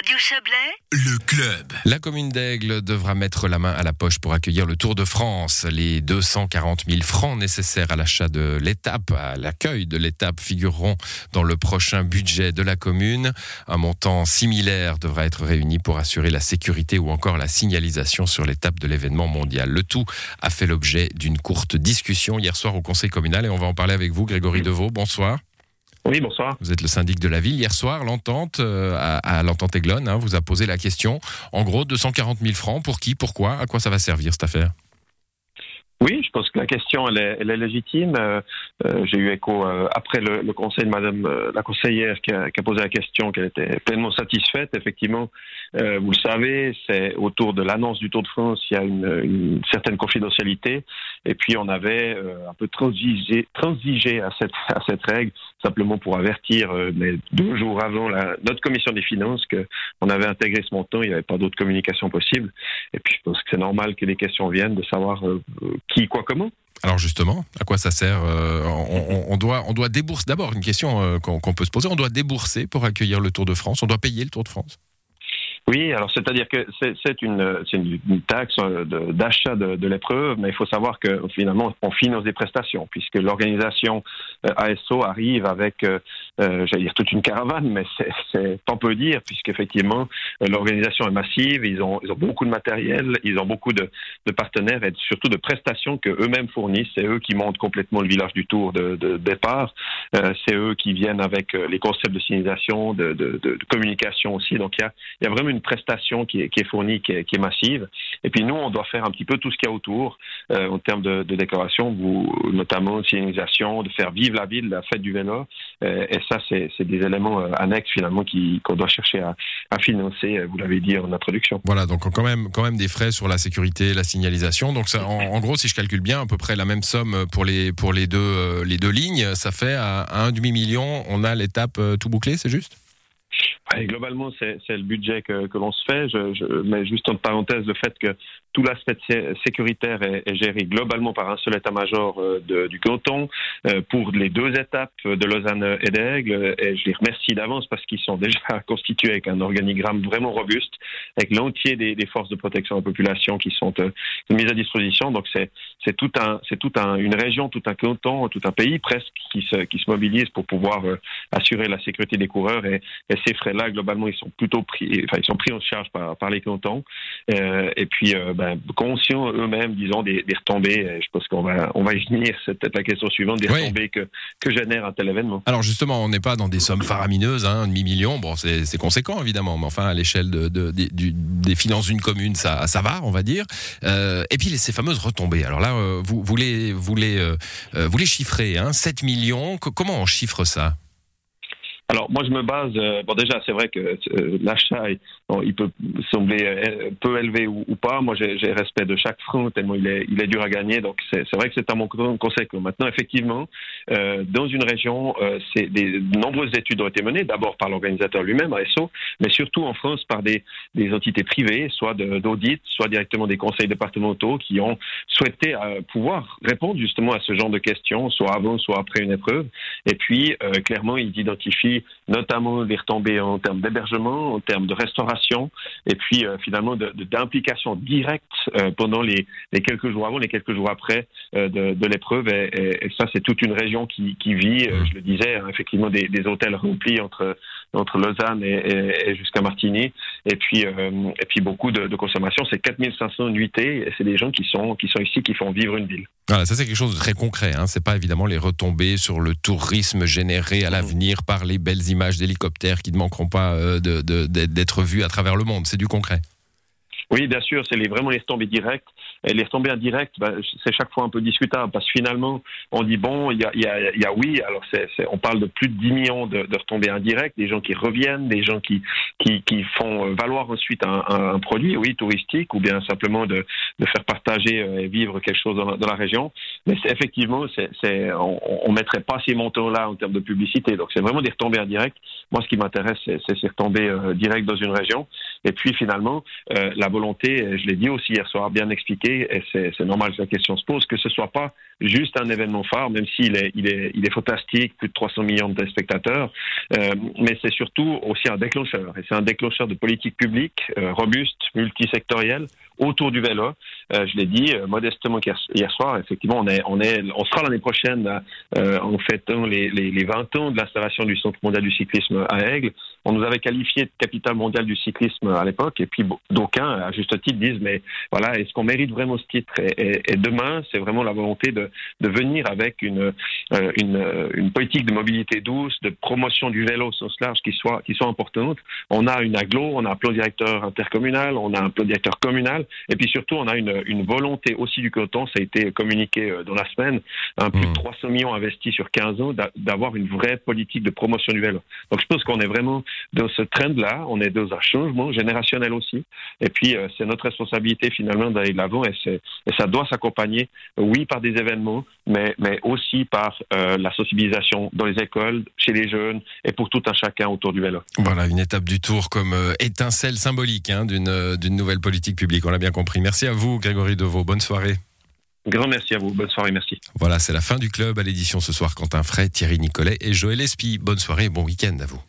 Radio Chablais, Le club. La commune d'Aigle devra mettre la main à la poche pour accueillir le Tour de France. Les 240 000 francs nécessaires à l'achat de l'étape, à l'accueil de l'étape, figureront dans le prochain budget de la commune. Un montant similaire devra être réuni pour assurer la sécurité ou encore la signalisation sur l'étape de l'événement mondial. Le tout a fait l'objet d'une courte discussion hier soir au conseil communal et on va en parler avec vous, Grégory Deveau. Bonsoir. Oui, bonsoir. Vous êtes le syndic de la ville. Hier soir, l'entente, euh, à, à l'entente Aiglon, hein, vous a posé la question. En gros, 240 000 francs. Pour qui Pourquoi À quoi ça va servir cette affaire? Oui, je pense que la question, elle est, elle est légitime. Euh, euh, J'ai eu écho euh, après le, le, conseil de Madame la conseillère qui a, qui a, posé la question, qu'elle était pleinement satisfaite. Effectivement, euh, vous le savez, c'est autour de l'annonce du Tour de France, il y a une, certaine confidentialité. Et puis, on avait un peu transigé, à, cette, règle, simplement pour avertir mais deux jours avant notre commission des finances qu'on avait intégré ce montant, il n'y avait pas d'autre communication possible. Et puis, je pense que c'est normal que les questions viennent de savoir qui, quoi, comment. Alors justement, à quoi ça sert euh, on, doit, on doit débourser. D'abord, une question euh, qu'on qu peut se poser. On doit débourser pour accueillir le Tour de France. On doit payer le Tour de France. Oui, alors c'est-à-dire que c'est une, une, une, taxe d'achat de, de, l'épreuve, mais il faut savoir que finalement on finance des prestations, puisque l'organisation euh, ASO arrive avec, euh, j'allais dire toute une caravane, mais c'est pas peu dire, puisqu'effectivement l'organisation est massive, ils ont, ils ont beaucoup de matériel, ils ont beaucoup de, de partenaires et surtout de prestations que eux-mêmes fournissent. C'est eux qui montent complètement le village du Tour de, de départ, euh, c'est eux qui viennent avec les concepts de signalisation, de, de communication aussi. Donc il y a, y a vraiment une prestation qui est, qui est fournie, qui est, qui est, massive. Et puis nous, on doit faire un petit peu tout ce qu'il y a autour euh, en termes de, de décoration, vous, notamment signalisation, de faire vivre la ville, la fête du vélo. Euh, ça, c'est des éléments euh, annexes finalement qu'on doit chercher à, à financer. Vous l'avez dit en introduction. Voilà, donc quand même, quand même des frais sur la sécurité, la signalisation. Donc ça, en, en, gros, si je calcule bien, à peu près la même somme pour les pour les deux les deux lignes, ça fait à, à un demi million, on a l'étape tout bouclé, c'est juste? Et globalement, c'est le budget que, que l'on se fait. Je, je, mets juste en parenthèse le fait que tout l'aspect sécuritaire est, est, géré globalement par un seul état-major euh, du canton euh, pour les deux étapes de Lausanne et d'Aigle. Et je les remercie d'avance parce qu'ils sont déjà constitués avec un organigramme vraiment robuste, avec l'entier des, des, forces de protection de la population qui sont euh, mises à disposition. Donc c'est c'est tout un c'est tout un, une région, tout un canton, tout un pays presque qui se qui se mobilise pour pouvoir euh, assurer la sécurité des coureurs et, et ces frais-là globalement ils sont plutôt pris enfin ils sont pris en charge par par les cantons euh, et puis ben, conscients eux-mêmes, disons, des, des, retombées. Je pense qu'on va, on va y venir. C'est peut-être la question suivante, des oui. retombées que, que génère un tel événement. Alors justement, on n'est pas dans des sommes faramineuses, hein, un demi-million. Bon, c'est conséquent, évidemment, mais enfin, à l'échelle de, de, de, des finances d'une commune, ça, ça va, on va dire. Euh, et puis, les, ces fameuses retombées. Alors là, euh, vous, vous, les, vous, les, euh, vous les chiffrez, hein, 7 millions. Comment on chiffre ça? Alors moi je me base, euh, bon déjà c'est vrai que euh, l'achat bon, il peut sembler euh, peu élevé ou, pas. Moi j'ai respect de chaque franc tellement il est, il est dur à gagner. Donc c'est vrai que c'est un mon conseil. Maintenant effectivement dans une région, c'est des de nombreuses études ont été menées d'abord par l'organisateur lui-même ASO, mais surtout en France par des, des entités privées, soit d'audit, soit directement des conseils départementaux qui ont souhaité pouvoir répondre justement à ce genre de questions, soit avant, soit après une épreuve. Et puis clairement ils identifient notamment des retombées en termes d'hébergement, en termes de restauration, et puis euh, finalement d'implication directe euh, pendant les, les, quelques jours avant, les quelques jours après euh, de, de l'épreuve. Et, et, et, ça, c'est toute une région qui, qui vit, je le disais, hein, effectivement des, des, hôtels remplis entre, entre Lausanne et, et jusqu'à Martigny, et puis, et puis beaucoup de, de consommation. C'est 4500 nuitées, et c'est des gens qui sont, qui sont ici, qui font vivre une ville. Voilà, ça c'est quelque chose de très concret. Hein. C'est pas évidemment les retombées sur le tourisme généré à l'avenir par les belles images d'hélicoptères qui ne manqueront pas euh, d'être vues à travers le monde. C'est du concret. Oui, bien sûr, c'est les, vraiment les retombées directes. Et les retombées indirectes, bah, c'est chaque fois un peu discutable parce que finalement, on dit bon, il y a, y, a, y a, oui, alors c'est on parle de plus de 10 millions de, de, retombées indirectes, des gens qui reviennent, des gens qui, qui, qui font valoir ensuite un, un, un, produit, oui, touristique, ou bien simplement de, de faire partager et vivre quelque chose dans la, dans la région. Mais effectivement, c'est on, on mettrait pas ces montants-là en termes de publicité. Donc c'est vraiment des retombées indirectes. Moi, ce qui m'intéresse, c'est ces retombées euh, directes dans une région. Et puis finalement, la volonté, je l'ai dit aussi hier soir, bien expliqué, et c'est normal que la question se pose, que ce soit pas juste un événement phare, même s'il est, il est, il est fantastique, plus de 300 millions de spectateurs, mais c'est surtout aussi un déclencheur. Et c'est un déclencheur de politique publique robuste, multisectorielle, autour du vélo. Euh, je l'ai dit euh, modestement hier, soir. Effectivement, on est, on est, on sera l'année prochaine euh, en fêtant les, les, les 20 ans de l'installation du Centre mondial du cyclisme à Aigle. On nous avait qualifié de capitale mondiale du cyclisme à l'époque, et puis d'aucuns, à juste titre, disent mais voilà, est-ce qu'on mérite vraiment ce titre? Et, et, demain, c'est vraiment la volonté de, de venir avec une, euh, une, une, politique de mobilité douce, de promotion du vélo au sens large qui soit, qui soit importante. On a une aglo, on a un plan directeur intercommunal, on a un plan directeur communal, et puis surtout, on a une, une volonté aussi du canton, ça a été communiqué euh, dans la semaine, un plus de 300 mmh. millions investis sur 15 ans, d'avoir une vraie politique de promotion du vélo. Donc je pense qu'on est vraiment dans ce trend-là, on est dans un changement générationnel aussi. Et puis euh, c'est notre responsabilité finalement d'aller de l'avant et, et, ça doit s'accompagner, oui, par des événements, mais, mais aussi par euh, la sensibilisation dans les écoles, chez les jeunes et pour tout un chacun autour du vélo. Voilà, une étape du tour comme étincelle symbolique hein, d'une nouvelle politique publique. On l'a bien compris. Merci à vous, Grégory Deveau. Bonne soirée. Grand merci à vous. Bonne soirée, merci. Voilà, c'est la fin du club à l'édition ce soir. Quentin Fray, Thierry Nicolet et Joël Espy. Bonne soirée et bon week-end à vous.